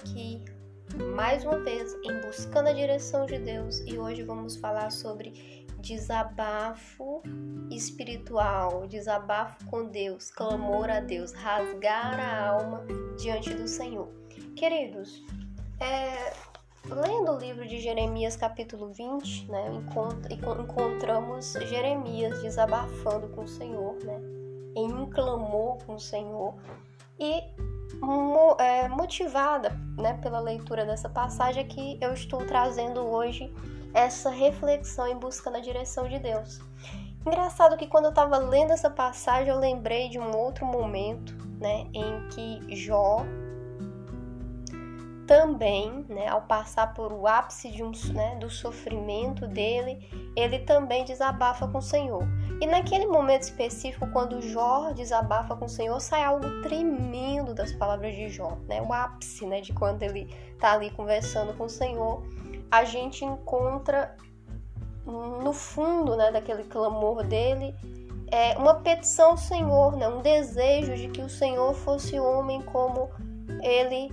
aqui mais uma vez em Buscando a Direção de Deus e hoje vamos falar sobre desabafo espiritual, desabafo com Deus, clamor a Deus, rasgar a alma diante do Senhor. Queridos, é, lendo o livro de Jeremias, capítulo 20, né, encontramos Jeremias desabafando com o Senhor, né, em um clamor com o Senhor e motivada né, pela leitura dessa passagem é que eu estou trazendo hoje essa reflexão em busca da direção de Deus. Engraçado que quando eu estava lendo essa passagem eu lembrei de um outro momento né, em que Jó também, né, ao passar por o ápice de um, né, do sofrimento dele, ele também desabafa com o Senhor. E naquele momento específico, quando Jó desabafa com o Senhor, sai algo tremendo das palavras de Jó, né? O ápice, né, de quando ele está ali conversando com o Senhor, a gente encontra no fundo, né, daquele clamor dele, é uma petição ao Senhor, né, um desejo de que o Senhor fosse homem como ele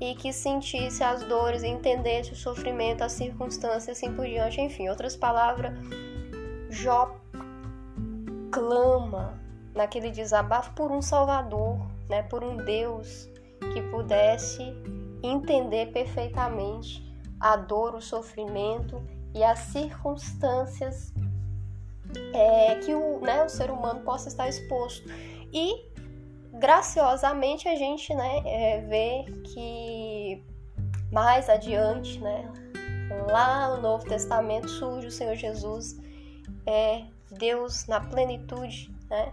e que sentisse as dores, entendesse o sofrimento, as circunstâncias, assim por diante, enfim, outras palavras, Jó clama naquele desabafo por um Salvador, né, por um Deus que pudesse entender perfeitamente a dor, o sofrimento e as circunstâncias é, que o, né, o ser humano possa estar exposto. E graciosamente a gente né, é, vê que mais adiante, né, lá no Novo Testamento, surge o Senhor Jesus, é, Deus na plenitude, né,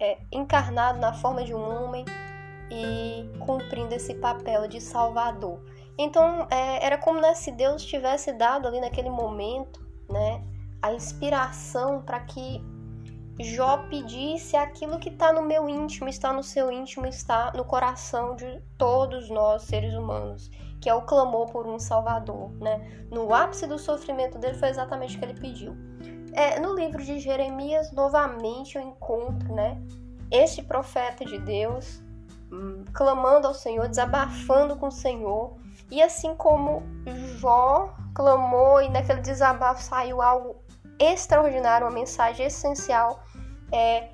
é, encarnado na forma de um homem e cumprindo esse papel de Salvador. Então é, era como né, se Deus tivesse dado ali naquele momento né, a inspiração para que Jó pedisse aquilo que está no meu íntimo, está no seu íntimo, está no coração de todos nós, seres humanos, que é o clamor por um Salvador. Né? No ápice do sofrimento dele foi exatamente o que ele pediu. É, no livro de Jeremias, novamente eu encontro né, este profeta de Deus hum, clamando ao Senhor, desabafando com o Senhor, e assim como Jó clamou e naquele desabafo saiu algo extraordinário, uma mensagem essencial é,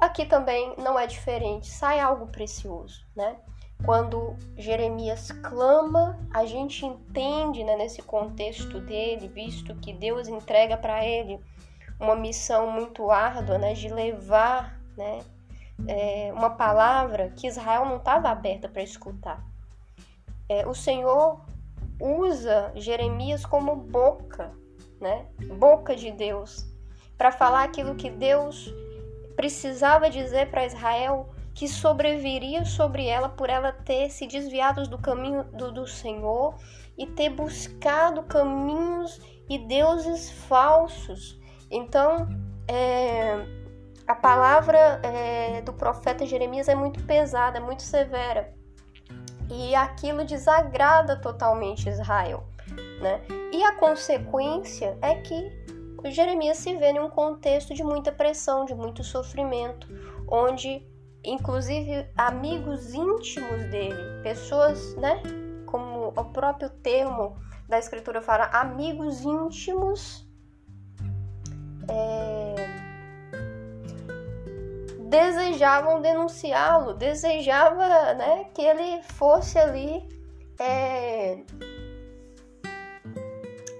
aqui também não é diferente, sai algo precioso, né? Quando Jeremias clama, a gente entende né, nesse contexto dele, visto que Deus entrega para ele uma missão muito árdua né, de levar né, é, uma palavra que Israel não estava aberta para escutar. É, o Senhor usa Jeremias como boca, né, boca de Deus, para falar aquilo que Deus precisava dizer para Israel que sobreviria sobre ela por ela ter se desviado do caminho do, do Senhor e ter buscado caminhos e deuses falsos. Então, é, a palavra é, do profeta Jeremias é muito pesada, é muito severa. E aquilo desagrada totalmente Israel. Né? E a consequência é que Jeremias se vê em um contexto de muita pressão, de muito sofrimento, onde inclusive amigos íntimos dele, pessoas, né, como o próprio termo da escritura fala, amigos íntimos, desejavam denunciá-lo, desejava, né, que ele fosse ali é,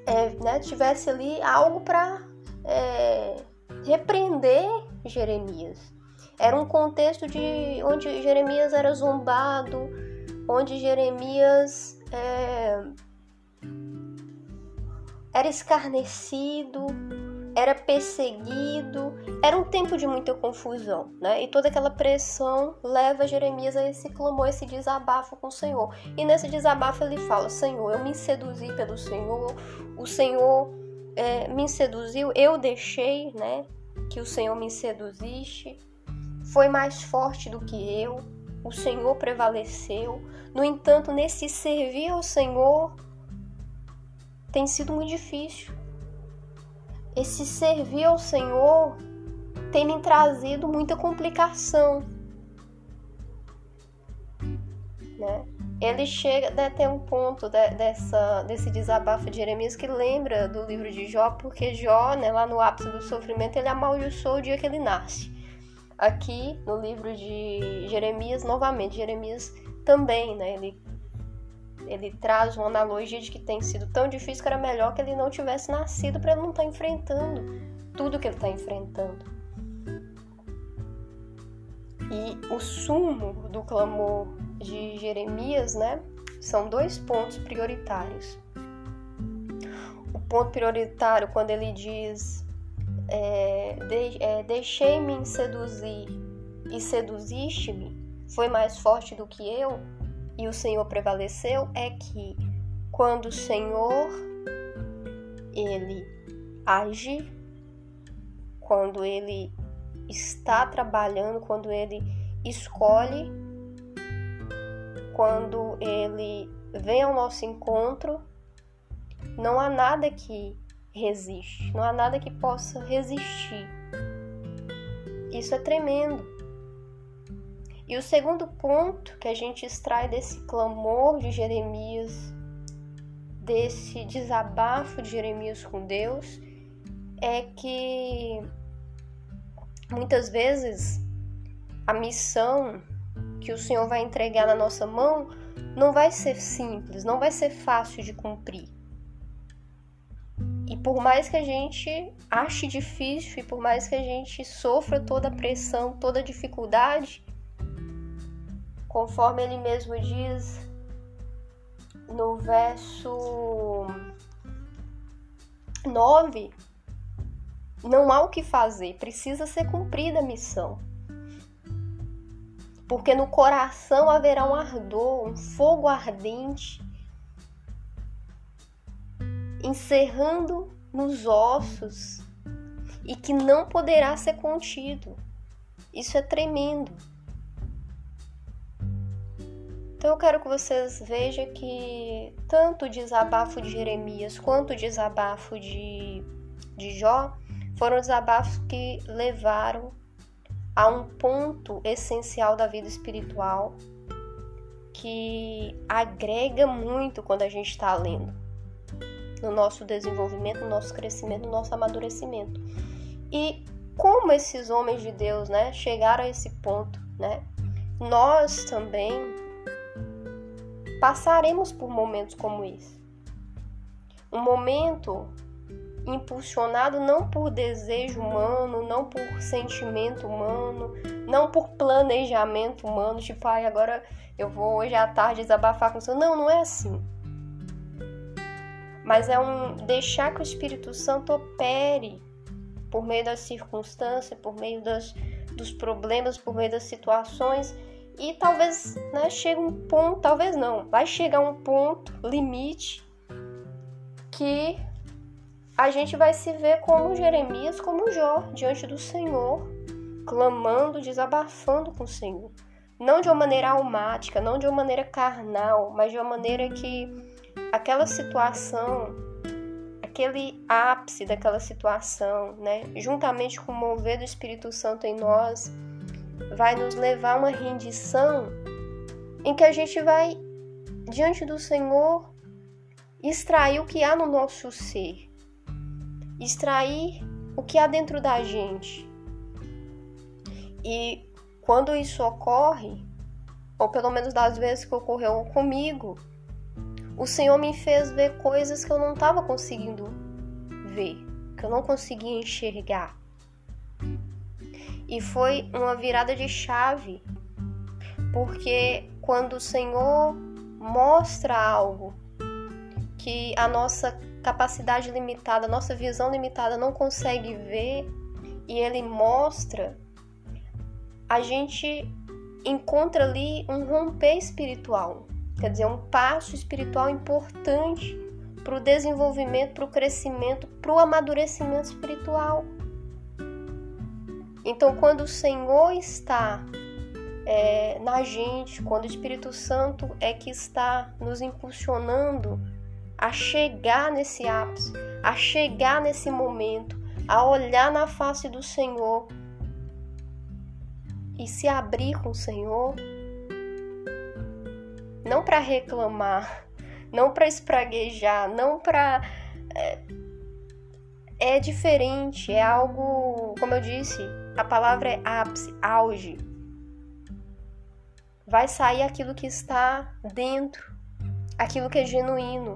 é, né, tivesse ali algo para é, repreender Jeremias. Era um contexto de onde Jeremias era zombado, onde Jeremias é, era escarnecido, era perseguido, era um tempo de muita confusão, né? E toda aquela pressão leva Jeremias a esse clamor, esse desabafo com o Senhor. E nesse desabafo ele fala: Senhor, eu me seduzi pelo Senhor, o Senhor é, me seduziu, eu deixei, né? Que o Senhor me seduziste, foi mais forte do que eu, o Senhor prevaleceu. No entanto, nesse servir ao Senhor tem sido muito difícil esse servir ao Senhor tem me trazido muita complicação, né? ele chega né, tem um ponto de, dessa, desse desabafo de Jeremias que lembra do livro de Jó, porque Jó, né, lá no ápice do sofrimento, ele amaldiçoou o dia que ele nasce. Aqui no livro de Jeremias, novamente, Jeremias também, né, ele, ele traz uma analogia de que tem sido tão difícil que era melhor que ele não tivesse nascido para ele não estar tá enfrentando tudo que ele está enfrentando. E o sumo do clamor de Jeremias, né, são dois pontos prioritários. O ponto prioritário, quando ele diz: é, de, é, Deixei-me seduzir e seduziste-me, foi mais forte do que eu e o Senhor prevaleceu, é que quando o Senhor ele age, quando ele está trabalhando, quando ele escolhe quando ele vem ao nosso encontro, não há nada que resiste, não há nada que possa resistir. Isso é tremendo. E o segundo ponto que a gente extrai desse clamor de Jeremias, desse desabafo de Jeremias com Deus, é que muitas vezes a missão que o Senhor vai entregar na nossa mão não vai ser simples, não vai ser fácil de cumprir. E por mais que a gente ache difícil e por mais que a gente sofra toda a pressão, toda a dificuldade, conforme ele mesmo diz no verso 9, não há o que fazer, precisa ser cumprida a missão porque no coração haverá um ardor, um fogo ardente, encerrando nos ossos e que não poderá ser contido. Isso é tremendo. Então eu quero que vocês vejam que tanto o desabafo de Jeremias quanto o desabafo de, de Jó foram desabafos que levaram há um ponto essencial da vida espiritual que agrega muito quando a gente está lendo no nosso desenvolvimento, no nosso crescimento, no nosso amadurecimento. E como esses homens de Deus, né, chegaram a esse ponto, né? Nós também passaremos por momentos como esse. Um momento impulsionado não por desejo humano, não por sentimento humano, não por planejamento humano, tipo, ai, agora eu vou hoje à tarde desabafar com o Senhor. Não, não é assim. Mas é um deixar que o Espírito Santo opere por meio das circunstâncias, por meio das, dos problemas, por meio das situações. E talvez né, chegue um ponto, talvez não, vai chegar um ponto limite que a gente vai se ver como Jeremias, como Jó, diante do Senhor, clamando, desabafando com o Senhor. Não de uma maneira almática, não de uma maneira carnal, mas de uma maneira que aquela situação, aquele ápice daquela situação, né, juntamente com o mover do Espírito Santo em nós, vai nos levar a uma rendição em que a gente vai, diante do Senhor, extrair o que há no nosso ser extrair o que há dentro da gente. E quando isso ocorre, ou pelo menos das vezes que ocorreu comigo, o Senhor me fez ver coisas que eu não estava conseguindo ver, que eu não conseguia enxergar. E foi uma virada de chave, porque quando o Senhor mostra algo que a nossa capacidade limitada, nossa visão limitada não consegue ver e ele mostra, a gente encontra ali um romper espiritual, quer dizer, um passo espiritual importante para o desenvolvimento, para o crescimento, para o amadurecimento espiritual. Então, quando o Senhor está é, na gente, quando o Espírito Santo é que está nos impulsionando a chegar nesse ápice, a chegar nesse momento, a olhar na face do Senhor e se abrir com o Senhor, não para reclamar, não para espraguejar, não para é, é diferente, é algo, como eu disse, a palavra é ápice, auge. Vai sair aquilo que está dentro, aquilo que é genuíno,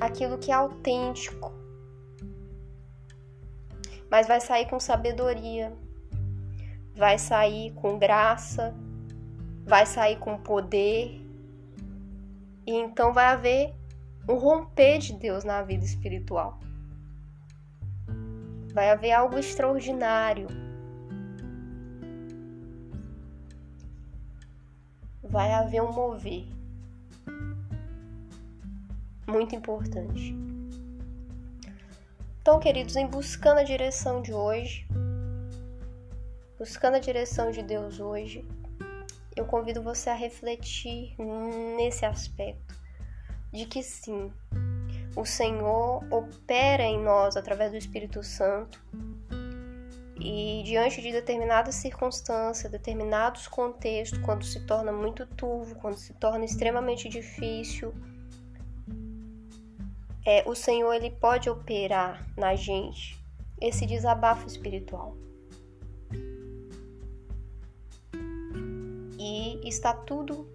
aquilo que é autêntico. Mas vai sair com sabedoria, vai sair com graça, vai sair com poder. E então vai haver um romper de Deus na vida espiritual. Vai haver algo extraordinário. Vai haver um mover. Muito importante. Então, queridos, em buscando a direção de hoje, buscando a direção de Deus hoje, eu convido você a refletir nesse aspecto de que sim, o Senhor opera em nós através do Espírito Santo e diante de determinadas circunstâncias, determinados contextos, quando se torna muito turvo, quando se torna extremamente difícil, é, o Senhor ele pode operar na gente esse desabafo espiritual. E está tudo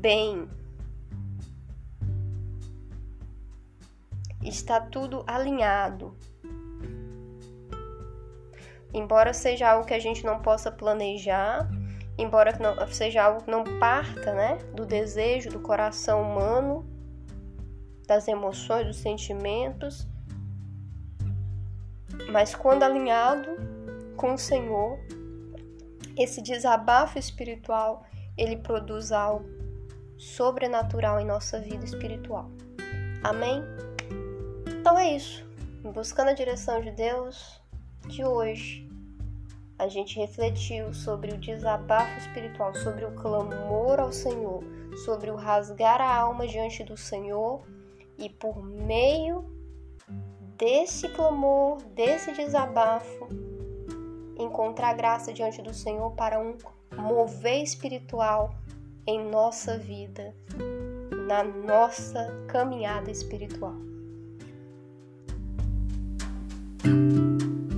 bem, está tudo alinhado. Embora seja algo que a gente não possa planejar, embora não, seja algo que não parta né, do desejo do coração humano, das emoções, dos sentimentos, mas quando alinhado com o Senhor, esse desabafo espiritual ele produz algo sobrenatural em nossa vida espiritual. Amém? Então é isso. Buscando a direção de Deus de hoje, a gente refletiu sobre o desabafo espiritual, sobre o clamor ao Senhor, sobre o rasgar a alma diante do Senhor e por meio desse clamor, desse desabafo, encontrar graça diante do Senhor para um mover espiritual em nossa vida, na nossa caminhada espiritual. Thank you.